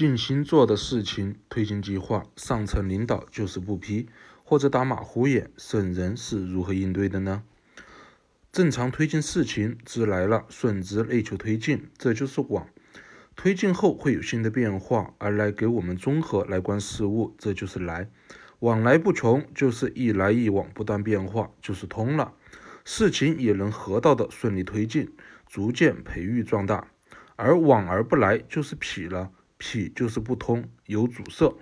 尽心做的事情，推进计划，上层领导就是不批或者打马虎眼，省人是如何应对的呢？正常推进事情，之来了，顺直内求推进，这就是往。推进后会有新的变化，而来给我们综合来观事物，这就是来。往来不穷，就是一来一往，不断变化，就是通了。事情也能合道的顺利推进，逐渐培育壮大。而往而不来，就是痞了。痞就是不通，有阻塞。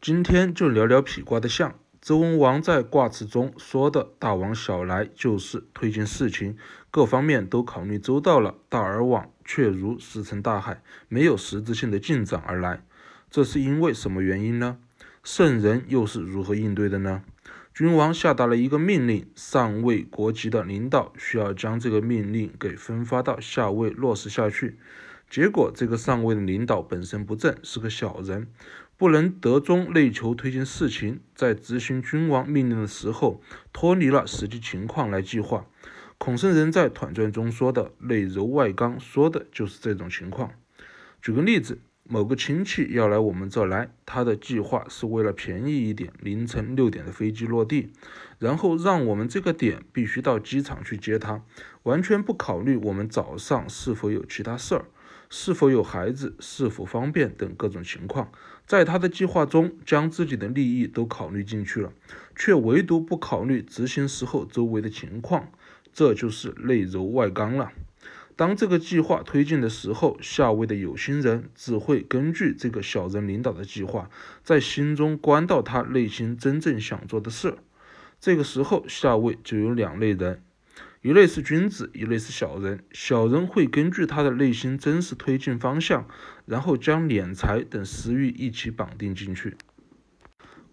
今天就聊聊痞卦的象。周文王在卦辞中说的“大往小来”，就是推进事情，各方面都考虑周到了，大而往，却如石沉大海，没有实质性的进展而来。这是因为什么原因呢？圣人又是如何应对的呢？君王下达了一个命令，上位国级的领导需要将这个命令给分发到下位落实下去。结果，这个上位的领导本身不正，是个小人，不能得中内求推进事情，在执行君王命令的时候，脱离了实际情况来计划。孔圣人在《团传》中说的“内柔外刚”，说的就是这种情况。举个例子，某个亲戚要来我们这来，他的计划是为了便宜一点，凌晨六点的飞机落地，然后让我们这个点必须到机场去接他，完全不考虑我们早上是否有其他事儿。是否有孩子，是否方便等各种情况，在他的计划中将自己的利益都考虑进去了，却唯独不考虑执行时候周围的情况，这就是内柔外刚了。当这个计划推进的时候，下位的有心人只会根据这个小人领导的计划，在心中关到他内心真正想做的事。这个时候，下位就有两类人。一类是君子，一类是小人。小人会根据他的内心真实推进方向，然后将敛财等私欲一起绑定进去。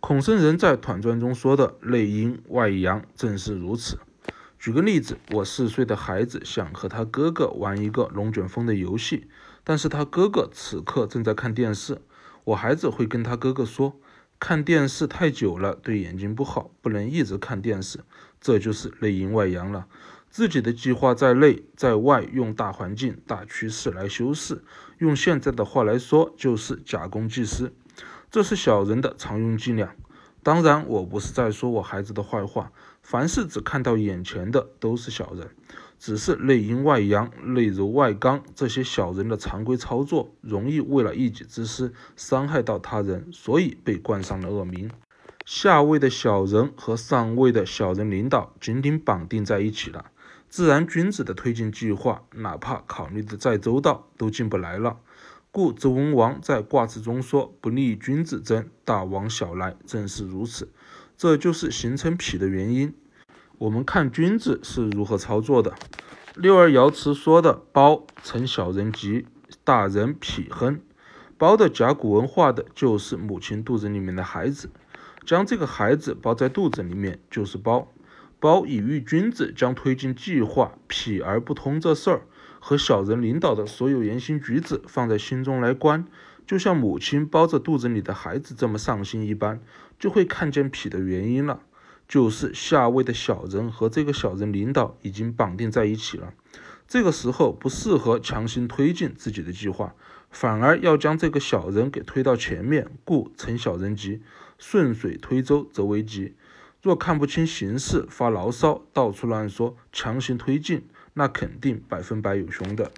孔圣人在《团传》中说的“内阴外阳”正是如此。举个例子，我四岁的孩子想和他哥哥玩一个龙卷风的游戏，但是他哥哥此刻正在看电视。我孩子会跟他哥哥说：“看电视太久了，对眼睛不好，不能一直看电视。”这就是内阴外阳了。自己的计划在内，在外用大环境、大趋势来修饰。用现在的话来说，就是假公济私。这是小人的常用伎俩。当然，我不是在说我孩子的坏话。凡是只看到眼前的，都是小人。只是内阴外阳、内柔外刚这些小人的常规操作，容易为了一己之私，伤害到他人，所以被冠上了恶名。下位的小人和上位的小人领导紧紧绑定在一起了。自然，君子的推进计划，哪怕考虑的再周到，都进不来了。故周文王在卦辞中说：“不利君子争，大往小来。”正是如此，这就是形成痞的原因。我们看君子是如何操作的。六二爻辞说的“包成小人吉，大人痞亨”，包的甲骨文画的就是母亲肚子里面的孩子，将这个孩子包在肚子里面就是包。包以喻君子将推进计划痞而不通这事儿，和小人领导的所有言行举止放在心中来观，就像母亲包着肚子里的孩子这么上心一般，就会看见痞的原因了，就是下位的小人和这个小人领导已经绑定在一起了。这个时候不适合强行推进自己的计划，反而要将这个小人给推到前面，故成小人吉，顺水推舟则为吉。若看不清形势，发牢骚，到处乱说，强行推进，那肯定百分百有凶的。